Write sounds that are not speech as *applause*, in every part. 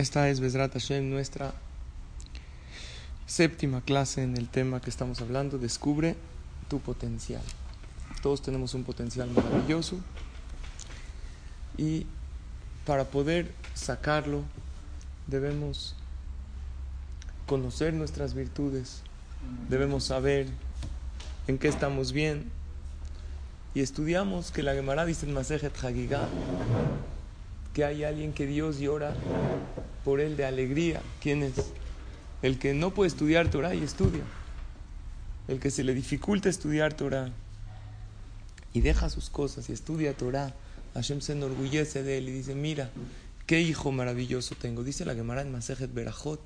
Esta es Besrat Hashem, nuestra séptima clase en el tema que estamos hablando. Descubre tu potencial. Todos tenemos un potencial maravilloso y para poder sacarlo debemos conocer nuestras virtudes, debemos saber en qué estamos bien y estudiamos que la Gemara dice en Masejet Hagigah que hay alguien que Dios llora por él de alegría. ¿Quién es? El que no puede estudiar Torah y estudia. El que se le dificulta estudiar Torah y deja sus cosas y estudia Torah. Hashem se enorgullece de él y dice, mira, qué hijo maravilloso tengo. Dice la Gemara en Masejet Berajot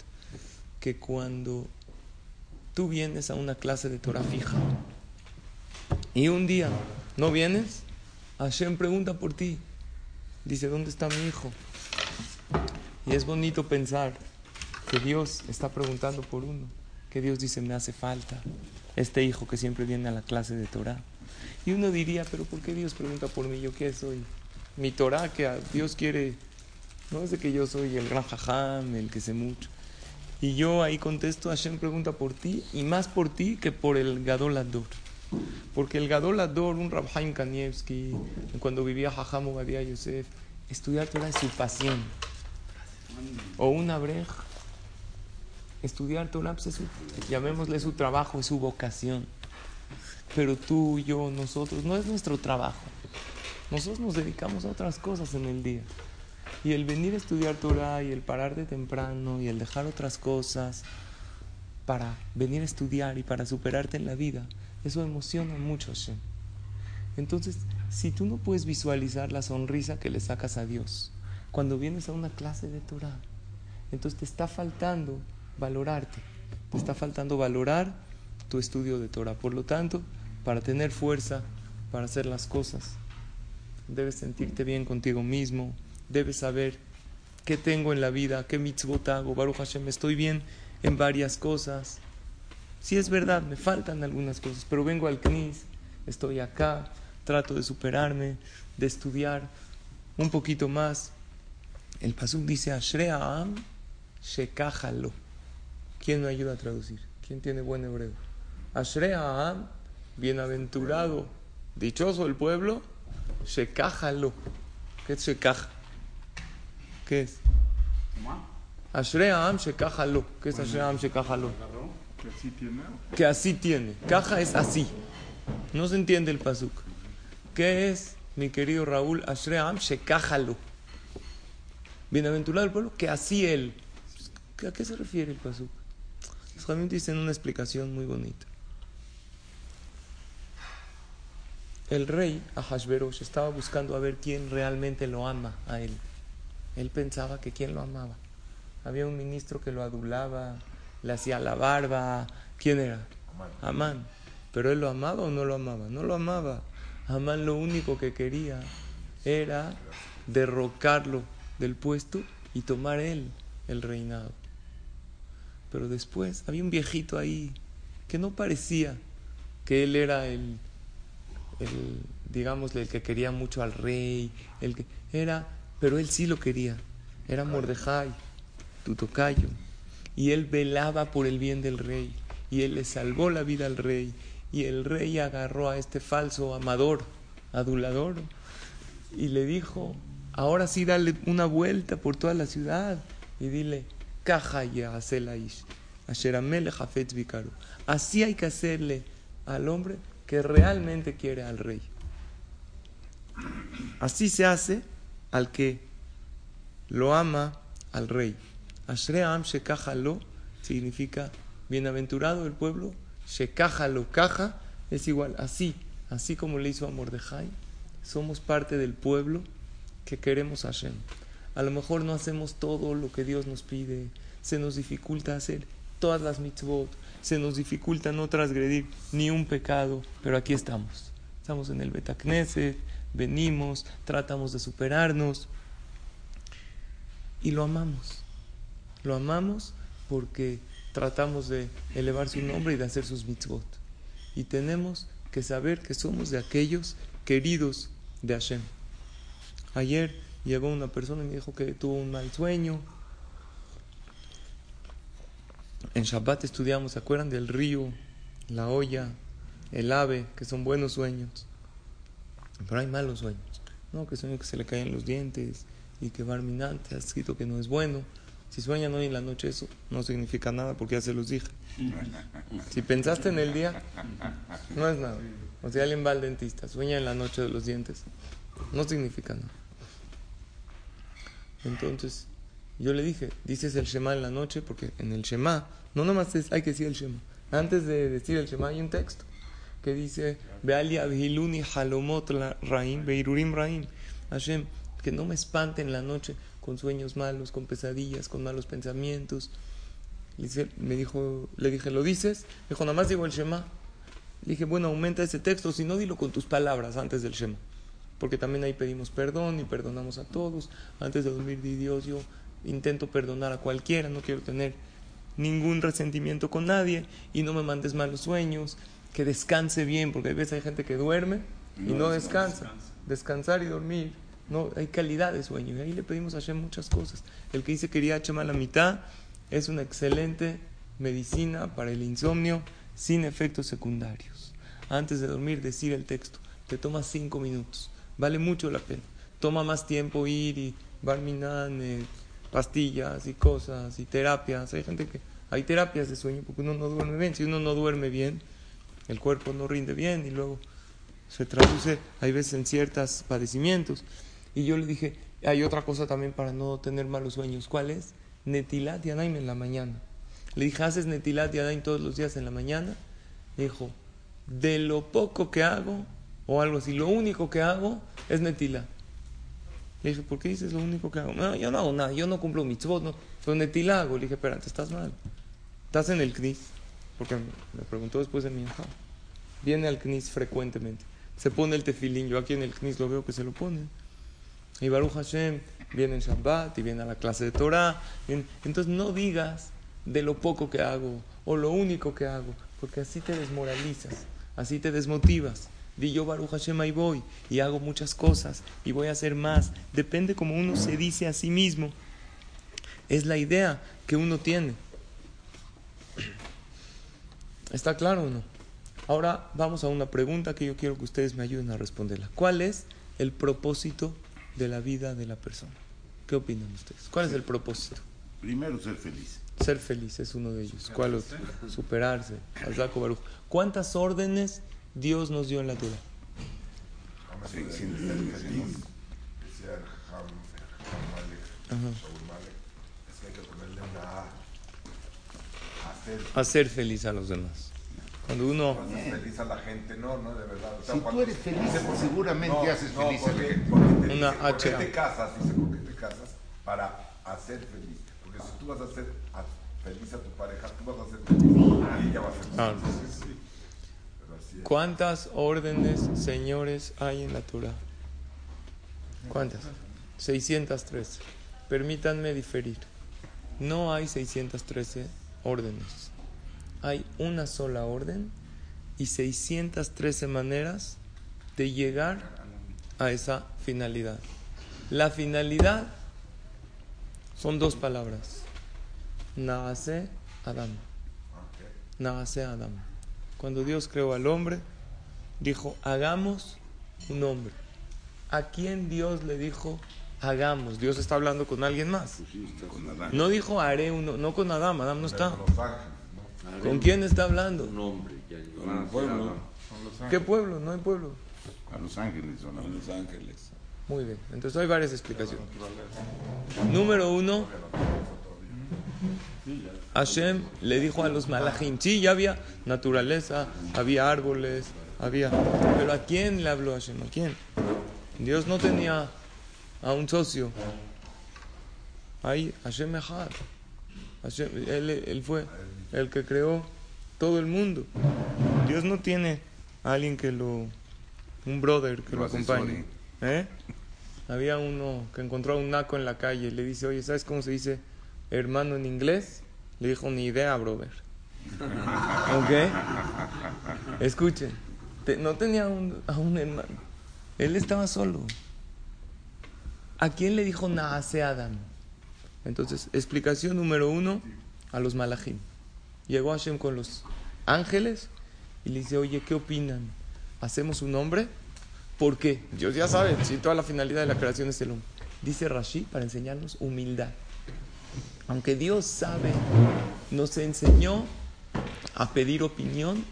que cuando tú vienes a una clase de Torah fija y un día no vienes, Hashem pregunta por ti. Dice, ¿dónde está mi hijo? Y es bonito pensar que Dios está preguntando por uno, que Dios dice, me hace falta este hijo que siempre viene a la clase de Torah. Y uno diría, pero ¿por qué Dios pregunta por mí? ¿Yo qué soy? Mi Torah que Dios quiere, no es de que yo soy el gran jajam, el que sé mucho. Y yo ahí contesto, Hashem pregunta por ti, y más por ti que por el Gadol Ador. Porque el Gadol Ador, un Rabhaim Kanievski, cuando vivía Jajam Obadiah Yosef, estudiar Torah es su pasión. O una Abrej, estudiar Torah pues, es su, llamémosle su trabajo, es su vocación. Pero tú, yo, nosotros, no es nuestro trabajo. Nosotros nos dedicamos a otras cosas en el día. Y el venir a estudiar Torah y el parar de temprano y el dejar otras cosas para venir a estudiar y para superarte en la vida, eso emociona mucho Hashem. Entonces, si tú no puedes visualizar la sonrisa que le sacas a Dios cuando vienes a una clase de Torah, entonces te está faltando valorarte, te está faltando valorar tu estudio de Torah. Por lo tanto, para tener fuerza, para hacer las cosas, debes sentirte bien contigo mismo, debes saber qué tengo en la vida, qué mitzvot hago, Baruch Hashem, estoy bien en varias cosas. Si es verdad, me faltan algunas cosas, pero vengo al CNIS, estoy acá, trato de superarme, de estudiar un poquito más. El Pasuk dice, Ashream Shekajalo. ¿Quién me ayuda a traducir? ¿Quién tiene buen hebreo? Ashream, bienaventurado, dichoso el pueblo, Shekajalo. ¿Qué es Shekaj? ¿Qué es? Ashream Shekajalo. ¿Qué es Ashream Shekajalo? Que así tiene. Caja es así. No se entiende el pasuk. ¿Qué es, mi querido Raúl? Ashream Shekajalo. Bienaventurado el pueblo, que así él. ¿A qué se refiere el pasuk? Los Jamín dicen una explicación muy bonita. El rey Ahashverosh estaba buscando a ver quién realmente lo ama a él. Él pensaba que quién lo amaba. Había un ministro que lo adulaba, le hacía la barba. ¿Quién era? Amán. Pero él lo amaba o no lo amaba? No lo amaba. Amán lo único que quería era derrocarlo del puesto y tomar él el reinado. Pero después había un viejito ahí que no parecía que él era el, el digámosle, el que quería mucho al rey, el que era, pero él sí lo quería. Era Mordejai, tu tocayo. Y él velaba por el bien del rey. Y él le salvó la vida al rey. Y el rey agarró a este falso amador, adulador, y le dijo, ahora sí dale una vuelta por toda la ciudad y dile, Así hay que hacerle al hombre que realmente quiere al rey. Así se hace al que lo ama al rey. Ashream Shekajalo significa bienaventurado el pueblo. Shekajalo, caja es igual, así, así como le hizo a. Somos parte del pueblo que queremos a Hashem. A lo mejor no hacemos todo lo que Dios nos pide, se nos dificulta hacer todas las mitzvot, se nos dificulta no transgredir ni un pecado, pero aquí estamos. Estamos en el Betacneset, venimos, tratamos de superarnos y lo amamos. Lo amamos porque tratamos de elevar su nombre y de hacer sus mitzvot. Y tenemos que saber que somos de aquellos queridos de Hashem. Ayer llegó una persona y me dijo que tuvo un mal sueño En Shabbat estudiamos, ¿se acuerdan del río, la olla, el ave, que son buenos sueños? Pero hay malos sueños. No, que sueño que se le caen los dientes y que Barminante ha escrito que no es bueno. Si sueñan hoy en la noche eso no significa nada porque ya se los dije. *laughs* Si pensaste en el día, no es nada. O sea, alguien va al dentista, sueña en la noche de los dientes, no significa nada. Entonces, yo le dije, dices el Shema en la noche, porque en el Shema, no nomás hay que decir el Shema. Antes de decir el Shema hay un texto que dice, halomot raim, beirurim raim. Hashem, que no me espante en la noche con sueños malos, con pesadillas, con malos pensamientos. Y me dijo, le dije, ¿lo dices? Me dijo, nada más digo el Shema. Le dije, bueno, aumenta ese texto, si no, dilo con tus palabras antes del Shema. Porque también ahí pedimos perdón y perdonamos a todos. Antes de dormir, di Dios, yo intento perdonar a cualquiera, no quiero tener ningún resentimiento con nadie y no me mandes malos sueños, que descanse bien, porque a veces hay gente que duerme y no, descansa. Descansar y dormir no, hay calidad de sueño. Y ahí le pedimos a Hashem muchas cosas. El que dice quería Hashem a la mitad es una excelente medicina para el insomnio sin efectos secundarios. Antes de dormir, decir el texto. Te toma cinco minutos. Vale mucho la pena. Toma más tiempo ir y barminan, pastillas y cosas y terapias. Hay gente que hay terapias de sueño porque uno no duerme bien. Si uno no duerme bien, el cuerpo no rinde bien y luego se traduce, hay veces en ciertos padecimientos. Y yo le dije, hay otra cosa también para no tener malos sueños. ¿Cuál es? Netilat Yadaim en la mañana. Le dije, ¿haces Netilat Yadaim todos los días en la mañana? Le dijo, de lo poco que hago, o algo así, lo único que hago es Netilat. Le dije, ¿por qué dices lo único que hago? No, yo no hago nada, yo no cumplo mitzvot, no. Pero Netilat hago. Le dije, espérate, estás mal. Estás en el CNIS. Porque me preguntó después de mi hija. Viene al CNIS frecuentemente. Se pone el tefilín. Yo aquí en el CNIS lo veo que se lo pone. Y Baruch Hashem viene en Shabbat y viene a la clase de Torah. Entonces no digas de lo poco que hago o lo único que hago, porque así te desmoralizas, así te desmotivas. Di yo Baruch Hashem ahí voy y hago muchas cosas y voy a hacer más. Depende como uno se dice a sí mismo. Es la idea que uno tiene. ¿Está claro o no? Ahora vamos a una pregunta que yo quiero que ustedes me ayuden a responderla. ¿Cuál es el propósito de la vida de la persona. ¿Qué opinan ustedes? ¿Cuál es el propósito? Primero, ser feliz. Ser feliz es uno de ellos. ¿Cuál otro? Superarse. ¿Cuántas órdenes Dios nos dio en la Torah? Hacer feliz a los demás. Cuando uno... feliz a la gente, no, no, de verdad. si tú eres feliz, seguramente haces feliz a la gente. Porque Una ¿por qué te casas? Dice, ¿por qué te casas? Para hacer feliz. Porque si tú vas a hacer feliz a tu pareja, tú vas a hacer feliz y ella va a ser feliz. Ah, ¿Cuántas órdenes, señores, hay en la Torah? ¿Cuántas? 613. Permítanme diferir. No hay 613 órdenes hay una sola orden y 613 maneras de llegar a esa finalidad. La finalidad son dos palabras. Naase Adam. Naase Adam. Cuando Dios creó al hombre, dijo, hagamos un hombre. ¿A quién Dios le dijo, hagamos? Dios está hablando con alguien más. No dijo, haré uno, no con Adam, Adam no está. ¿Con quién está hablando? Un hombre. pueblo. ¿Qué pueblo? No hay pueblo. A Los Ángeles. A Los Ángeles. Muy bien. Entonces hay varias explicaciones. Número uno. Hashem le dijo a los malachim, sí, ya había naturaleza, había árboles, había... Pero ¿a quién le habló Hashem? ¿A quién? Dios no tenía a un socio. Ahí, Hashem Echad. él, él fue el que creó todo el mundo. Dios no tiene a alguien que lo, un brother que lo, acompañe. ¿Eh? Había uno que encontró a un naco en la calle y le dice, oye, ¿sabes cómo se dice hermano en inglés? Le dijo, ni idea, brother. *laughs* ¿Ok? Escuchen, no tenía un, a un hermano. Él estaba solo. ¿A quién le dijo Naase Adam? Entonces, explicación número uno, a los malajim. Llegó Hashem con los ángeles y le dice, oye, ¿qué opinan? ¿Hacemos un hombre? ¿Por qué? Dios ya sabe, si toda la finalidad de la creación es el hombre. Dice Rashi para enseñarnos humildad. Aunque Dios sabe, nos enseñó a pedir opinión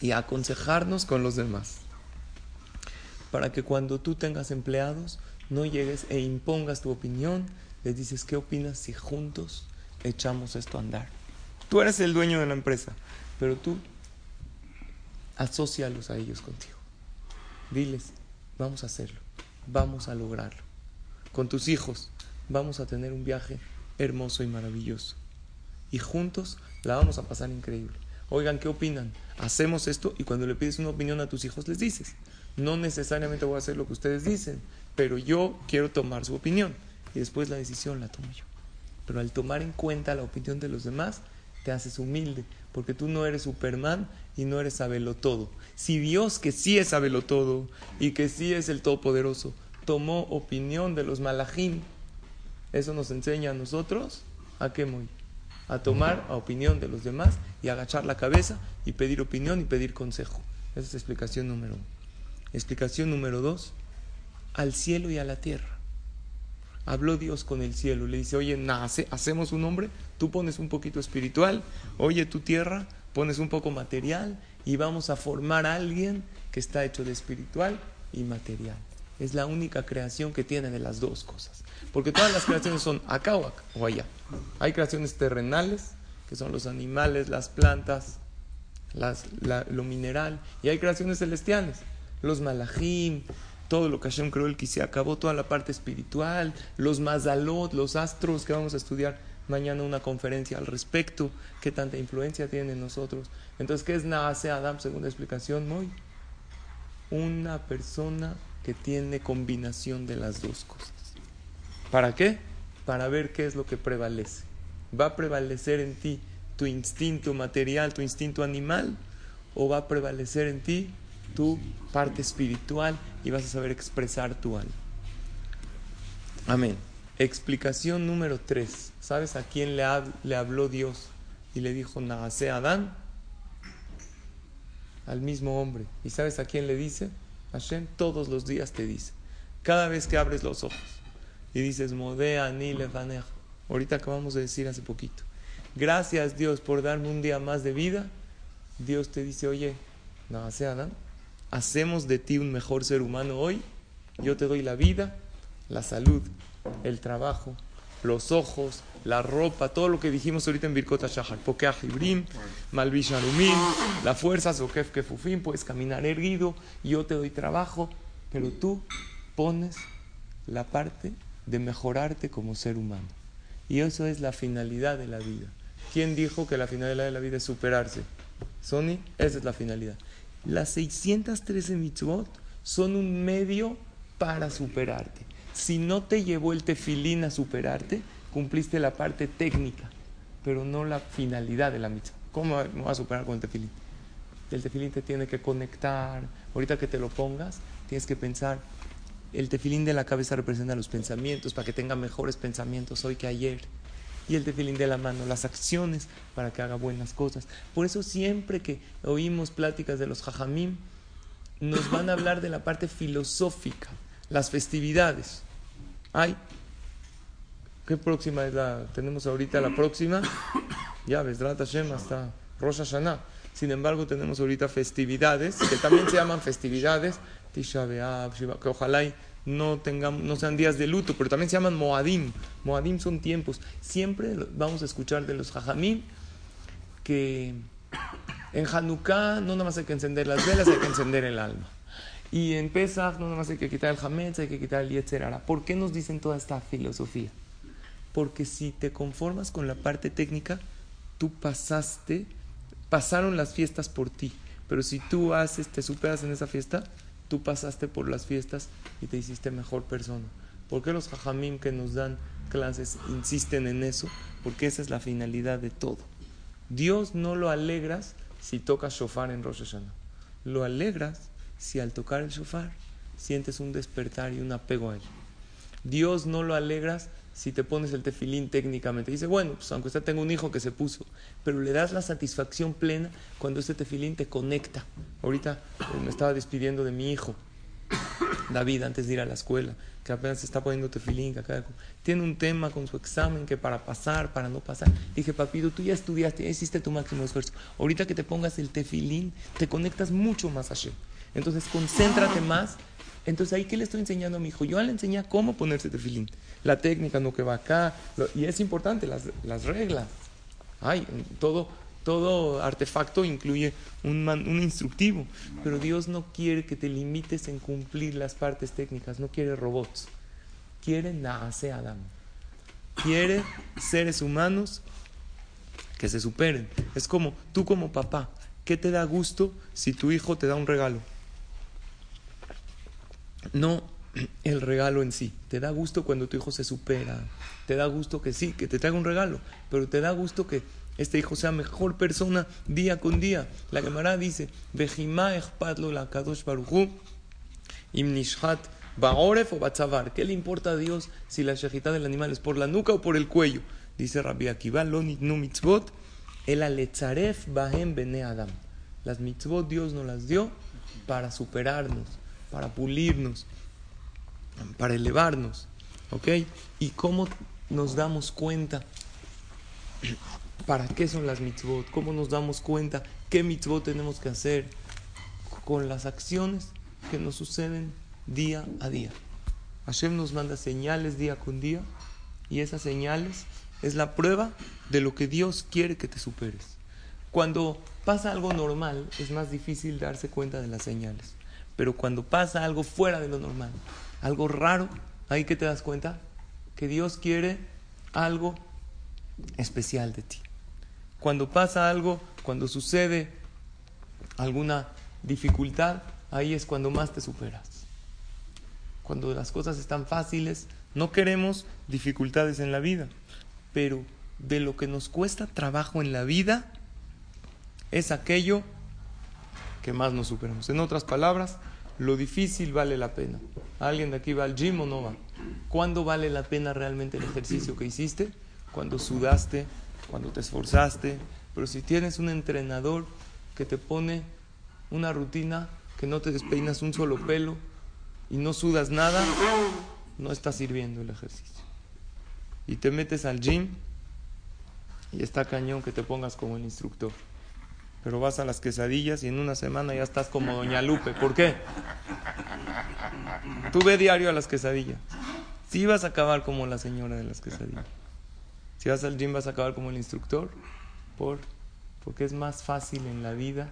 y a aconsejarnos con los demás. Para que cuando tú tengas empleados, no llegues e impongas tu opinión, les dices, ¿qué opinas si juntos echamos esto a andar? Tú eres el dueño de la empresa, pero tú asócialos a ellos contigo. Diles, vamos a hacerlo, vamos a lograrlo. Con tus hijos vamos a tener un viaje hermoso y maravilloso. Y juntos la vamos a pasar increíble. Oigan, ¿qué opinan? Hacemos esto y cuando le pides una opinión a tus hijos les dices, no necesariamente voy a hacer lo que ustedes dicen, pero yo quiero tomar su opinión y después la decisión la tomo yo. Pero al tomar en cuenta la opinión de los demás, te haces humilde, porque tú no eres Superman y no eres todo. Si Dios, que sí es todo y que sí es el Todopoderoso, tomó opinión de los malajim, eso nos enseña a nosotros a qué muy, a tomar a opinión de los demás y agachar la cabeza y pedir opinión y pedir consejo. Esa es explicación número uno. Explicación número dos, al cielo y a la tierra. Habló Dios con el cielo, le dice, oye, nace, hacemos un hombre, tú pones un poquito espiritual, oye, tu tierra, pones un poco material y vamos a formar a alguien que está hecho de espiritual y material. Es la única creación que tiene de las dos cosas. Porque todas las creaciones son acá o, o allá. Hay creaciones terrenales, que son los animales, las plantas, las, lo mineral, y hay creaciones celestiales, los malachim, todo lo que Hashem creó, el que se acabó, toda la parte espiritual, los mazalot, los astros que vamos a estudiar mañana una conferencia al respecto, qué tanta influencia tiene en nosotros. Entonces, ¿qué es Naase Adam? Segunda explicación, muy. Una persona que tiene combinación de las dos cosas. ¿Para qué? Para ver qué es lo que prevalece. ¿Va a prevalecer en ti tu instinto material, tu instinto animal? ¿O va a prevalecer en ti tu parte espiritual y vas a saber expresar tu alma. Amén. Explicación número 3. ¿Sabes a quién le, habló Dios? Y le dijo, Naase Adán, al mismo hombre. ¿Y sabes a quién le dice? Hashem todos los días te dice. Cada vez que abres los ojos y dices, Modea ni levanejo. Ahorita acabamos de decir hace poquito. Gracias Dios por darme un día más de vida. Dios te dice, oye, Naase Adán, hacemos de ti un mejor ser humano hoy, yo te doy la vida, la salud, el trabajo, los ojos, la ropa, todo lo que dijimos ahorita en Birkota Shahar, Pokeach Ibrim, Malvish la fuerza, Zokef Kefufim, puedes caminar erguido, yo te doy trabajo, pero tú pones la parte de mejorarte como ser humano. Y eso es la finalidad de la vida. ¿Quién dijo que la finalidad de la vida es superarse? Sony, esa es la finalidad. Las 613 mitzvot son un medio para superarte. Si no te llevó el tefilín a superarte, cumpliste la parte técnica, pero no la finalidad de la mitzvah. ¿Cómo me vas a superar con el tefilín? El tefilín te tiene que conectar. Ahorita que te lo pongas, tienes que pensar. El tefilín de la cabeza representa los pensamientos para que tenga mejores pensamientos hoy que ayer y el tefilín de la mano, las acciones para que haga buenas cosas. Por eso siempre que oímos pláticas de los jajamim, nos van a hablar de la parte filosófica, las festividades. Ay, ¿qué próxima es la? Tenemos ahorita la próxima, ya, Besdrat Hashem hasta Rosh Hashanah. Sin embargo, tenemos ahorita festividades, que también se llaman festividades, Tisha B'Av, que ojalá no, tengamos, no sean días de luto, pero también se llaman Moadim. Moadim son tiempos. Siempre vamos a escuchar de los Jajamim que en Hanukkah no nada más hay que encender las velas, hay que encender el alma. Y en Pesach no nada más hay que quitar el Hametz, hay que quitar el Yetzerara. ¿Por qué nos dicen toda esta filosofía? Porque si te conformas con la parte técnica, tú pasaste, pasaron las fiestas por ti. Pero si tú haces, te superas en esa fiesta, tú pasaste por las fiestas y te hiciste mejor persona. ¿Por qué los jajamim que nos dan clases insisten en eso? Porque esa es la finalidad de todo. Dios no lo alegras si tocas shofar en Rosh Hashanah. Lo alegras si al tocar el shofar sientes un despertar y un apego a él. Dios no lo alegras si te pones el tefilín técnicamente. Dice, bueno, pues aunque usted tenga un hijo que se puso, pero le das la satisfacción plena cuando este tefilín te conecta. Ahorita eh, me estaba despidiendo de mi hijo, David, antes de ir a la escuela, que apenas se está poniendo tefilín, que acá, tiene un tema con su examen que para pasar, para no pasar. Dije, papito, tú ya estudiaste, ya hiciste tu máximo esfuerzo. Ahorita que te pongas el tefilín, te conectas mucho más a. Entonces, concéntrate más. Entonces, ahí, ¿qué le estoy enseñando a mi hijo? Yo le enseñé cómo ponerse tefilín la técnica, no que va acá. y es importante las, las reglas. Hay, todo, todo artefacto incluye un, un, instructivo, pero Dios no quiere que te limites en cumplir las partes técnicas, no quiere robots, quiere nace Adam, quiere seres humanos que se superen. Es como tú como papá, ¿qué te da gusto si tu hijo te da un regalo? No *clears throat* el regalo en sí. Te da gusto cuando tu hijo se supera. Te da gusto que sí, que te traiga un regalo. Pero te da gusto que este hijo sea mejor persona día con día. La Gemara dice, la kadosh o ¿Qué le importa a Dios si la shejita del animal es por la nuca o por el cuello? Dice Rabbi Akiva, lo no mitzvot, el aletzaref bahem bene adam. Las mitzvot Dios nos las dio para superarnos, para pulirnos para elevarnos. ¿Ok? ¿Y cómo nos damos cuenta para qué son las mitzvot? ¿Cómo nos damos cuenta qué mitzvot tenemos que hacer con las acciones que nos suceden día a día? Hashem nos manda señales día con día y esas señales es la prueba de lo que Dios quiere que te superes. Cuando pasa algo normal es más difícil darse cuenta de las señales, pero cuando pasa algo fuera de lo normal, algo raro, ahí que te das cuenta que Dios quiere algo especial de ti. Cuando pasa algo, cuando sucede alguna dificultad, ahí es cuando más te superas. Cuando las cosas están fáciles, no queremos dificultades en la vida, pero de lo que nos cuesta trabajo en la vida es aquello que más nos superamos. En otras palabras, lo difícil vale la pena. ¿Alguien de aquí va al gym o no va? ¿Cuándo vale la pena realmente el ejercicio que hiciste? Cuando sudaste, cuando te esforzaste. Pero si tienes un entrenador que te pone una rutina, que no te despeinas un solo pelo y no sudas nada, no está sirviendo el ejercicio. Y te metes al gym y está cañón que te pongas como el instructor pero vas a las quesadillas y en una semana ya estás como Doña Lupe. ¿Por qué? Tú ve diario a las quesadillas. Sí vas a acabar como la señora de las quesadillas. Si vas al gym vas a acabar como el instructor. ¿Por? Porque es más fácil en la vida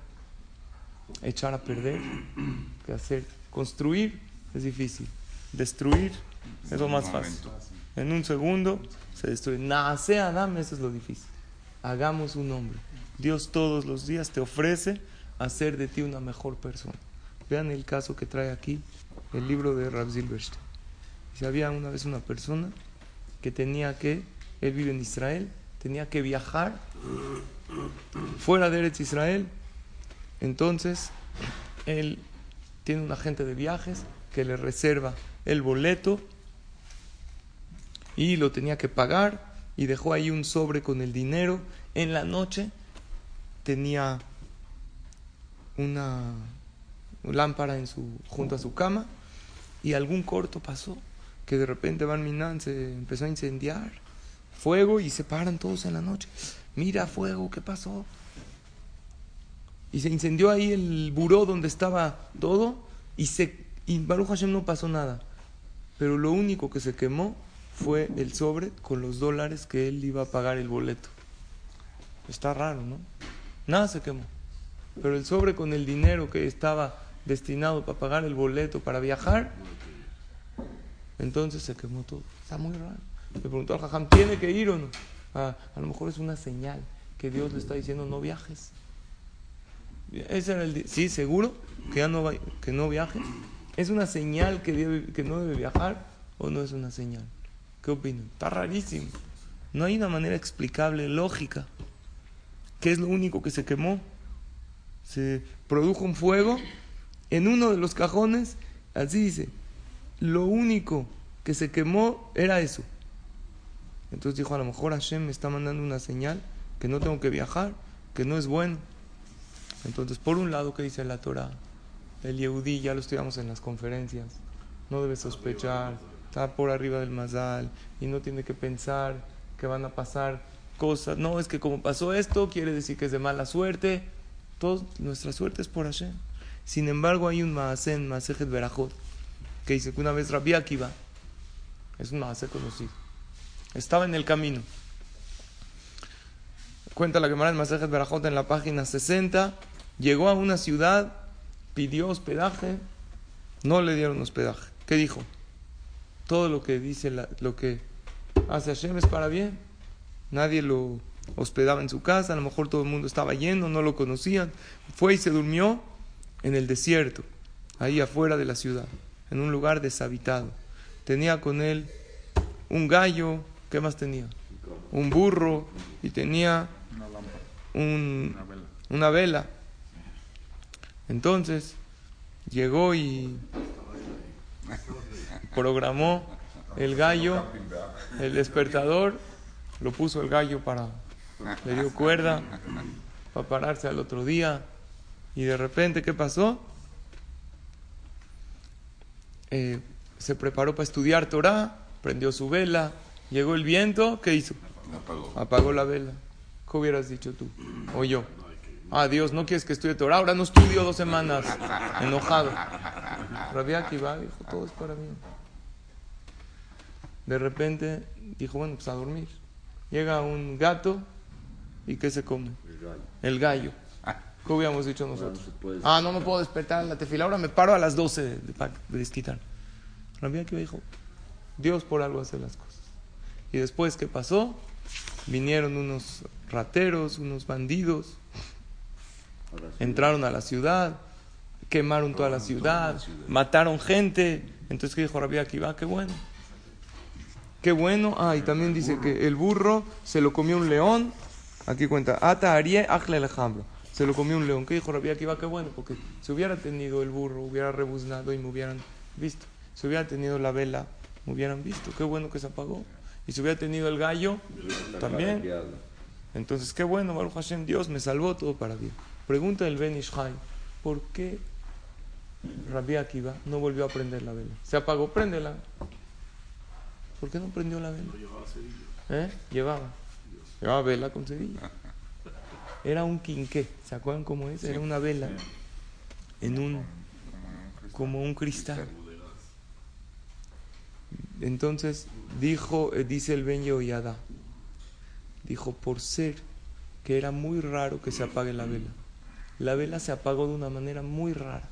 echar a perder que hacer. Construir es difícil. Destruir es lo más fácil. En un segundo se destruye. Nace Adam, eso es lo difícil. Hagamos un hombre. Dios todos los días te ofrece hacer de ti una mejor persona. Vean el caso que trae aquí el libro de Rav Silverstein. Si había una vez una persona que tenía que, él vive en Israel, tenía que viajar fuera de Eretz Israel. Entonces, él tiene un agente de viajes que le reserva el boleto y lo tenía que pagar y dejó ahí un sobre con el dinero. En la noche tenía una lámpara en su, junto a su cama y algún corto pasó que de repente Van Minan se empezó a incendiar fuego y se paran todos en la noche. Mira fuego qué pasó y se incendió ahí el buró donde estaba todo y se y Baruch Hashem no pasó nada. Pero lo único que se quemó fue el sobre con los dólares que él iba a pagar el boleto. Está raro no Nada se quemó. Pero el sobre con el dinero que estaba destinado para pagar el boleto para viajar, entonces se quemó todo. Está muy raro. Le preguntó al jajam, ¿tiene que ir o no? Ah, a lo mejor es una señal que Dios le está diciendo, no viajes. Ese sí, seguro que ya no va, que no viaje. ¿Es una señal que, que no debe viajar o no es una señal? ¿Qué opinan? Está rarísimo. No hay una manera explicable, lógica. ¿Qué es lo único que se quemó? Se produjo un fuego en uno de los cajones, así dice, lo único que se quemó era eso. Entonces dijo, a lo mejor Hashem me está mandando una señal que no tengo que viajar, que no es bueno. Entonces, por un lado, ¿qué dice la Torah? El Yehudí, ya lo estudiamos en las conferencias, no debe sospechar, está por arriba del mazal y no tiene que pensar que van a pasar cosas. No, es que como pasó esto, quiere decir que es de mala suerte. Todo, nuestra suerte es por Hashem. Sin embargo, hay un Maasen, Maasejet Berajot, que dice que una vez Rabbi Akiva, es un Maasé conocido, estaba en el camino. Cuenta la Gemara en Maasejet Berajot en la página 60, llegó a una ciudad, pidió hospedaje, no le dieron hospedaje. ¿Qué dijo? Todo lo que dice, lo que hace Hashem es para bien. Nadie lo hospedaba en su casa, a lo mejor todo el mundo estaba lleno, no lo conocían. Fue y se durmió en el desierto, ahí afuera de la ciudad, en un lugar deshabitado. Tenía con él un gallo, ¿qué más tenía? Un burro y tenía una vela. Entonces llegó y programó el gallo, el despertador, lo puso el gallo para, le dio cuerda para pararse al otro día y de repente, ¿qué pasó? Eh, se preparó para estudiar Torah, prendió su vela, llegó el viento, ¿qué hizo? Apagó. Apagó la vela. ¿Qué hubieras dicho tú? O yo. Ah, Dios, no quieres que estudie Torah. Ahora no estudio dos semanas. Enojado. Rabia Akiva dijo, todo es para mí. De repente dijo, bueno, pues a dormir. Llega un gato y ¿qué se come? El gallo. ¿Qué hubiéramos dicho nosotros? ah, no me puedo despertar en la tefila, ahora me paro a las 12 de, de, desquitar. Rabia que dijo, Dios por algo hace las cosas. Y después, ¿qué pasó? Vinieron unos rateros, unos bandidos, entraron a la ciudad, quemaron toda la ciudad, mataron gente. Entonces, ¿qué dijo Rabia Akiva? Qué bueno. Qué bueno. Ah, y también dice que el burro se lo comió un león. Aquí cuenta, Ata Arie Ajle Alejandro se lo comió un león. ¿Qué dijo Rabbi Akiva? Qué bueno, porque si hubiera tenido el burro, hubiera rebuznado y me hubieran visto. Si hubiera tenido la vela, me hubieran visto. Qué bueno que se apagó. Y si hubiera tenido el gallo, también. Entonces, qué bueno, Baruch Hashem, Dios me salvó todo para bien. Pregunta el Ben Ishai, ¿por qué Rabbi Akiva no volvió a prender la vela? Se apagó, préndela. ¿Por qué no prendió la vela? ¿Eh? Llevaba. Llevaba vela con cerilla *laughs* era un quinqué, ¿se acuerdan cómo es? Era una vela en un como un cristal. Entonces dijo, eh, dice el Ben Yoyada, dijo por ser que era muy raro que se apague la vela. La vela se apagó de una manera muy rara,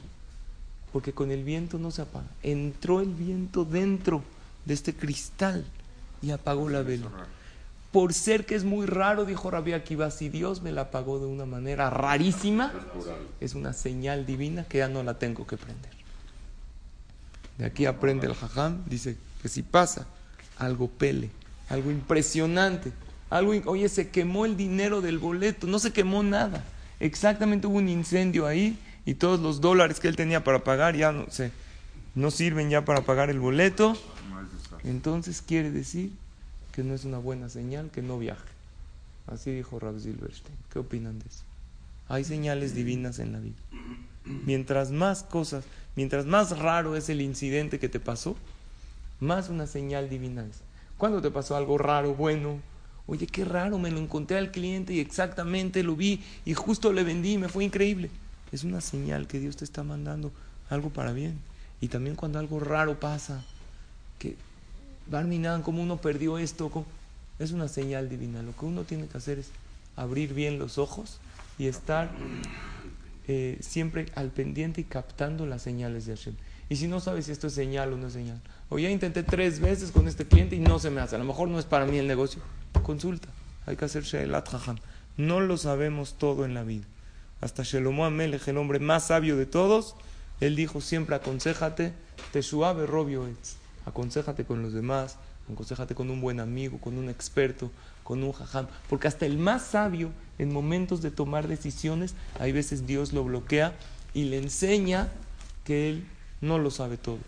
porque con el viento no se apaga. Entró el viento dentro de este cristal y apagó la vela. por ser que es muy raro, dijo Rabbi Akiva, si Dios me la pagó de una manera rarísima, es una señal divina que ya no la tengo que prender. De aquí aprende el jajam, dice que si pasa algo pele, algo impresionante, algo, oye, se quemó el dinero del boleto, no se quemó nada, exactamente hubo un incendio ahí y todos los dólares que él tenía para pagar ya no, se, no sirven ya para pagar el boleto, entonces quiere decir que no es una buena señal que no viaje. Así dijo Rav Silverstein. ¿Qué opinan de eso? Hay señales divinas en la vida. Mientras más cosas, mientras más raro es el incidente que te pasó, más una señal divina es. Cuando te pasó algo raro, bueno, oye, qué raro, me lo encontré al cliente y exactamente lo vi y justo le vendí, me fue increíble. Es una señal que Dios te está mandando algo para bien. Y también cuando algo raro pasa, que Barminan, como uno perdió esto, es una señal divina. Lo que uno tiene que hacer es abrir bien los ojos y estar eh, siempre al pendiente y captando las señales de Hashem. Y si no sabes si esto es señal o no es señal, o ya intenté tres veces con este cliente y no se me hace, a lo mejor no es para mí el negocio, consulta. Hay que hacer Sheelat Jajam. No lo sabemos todo en la vida. Hasta Shelomo Amelech, el hombre más sabio de todos, él dijo siempre aconsejate, te suave robio aconsejate con los demás, aconsejate con un buen amigo, con un experto, con un jajam, porque hasta el más sabio en momentos de tomar decisiones, hay veces Dios lo bloquea y le enseña que él no lo sabe todo.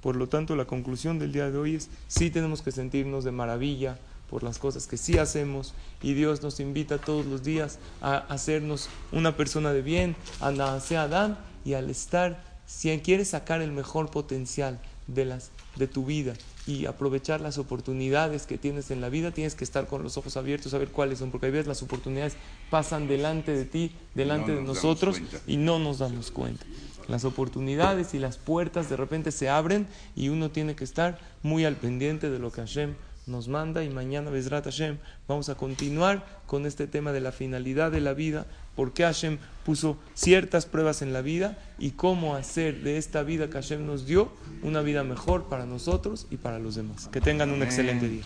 Por lo tanto, la conclusión del día de hoy es, sí tenemos que sentirnos de maravilla por las cosas que sí hacemos y Dios nos invita todos los días a hacernos una persona de bien, a nacer Adán y al estar, si quieres sacar el mejor potencial de, las, de tu vida y aprovechar las oportunidades que tienes en la vida, tienes que estar con los ojos abiertos a ver cuáles son, porque a veces las oportunidades pasan delante de ti, delante de nosotros y no nos damos cuenta. Las oportunidades y las puertas de repente se abren y uno tiene que estar muy al pendiente de lo que Hashem nos manda y mañana, Bezrat Hashem, vamos a continuar con este tema de la finalidad de la vida, por qué Hashem puso ciertas pruebas en la vida y cómo hacer de esta vida que Hashem nos dio una vida mejor para nosotros y para los demás. Que tengan un excelente día.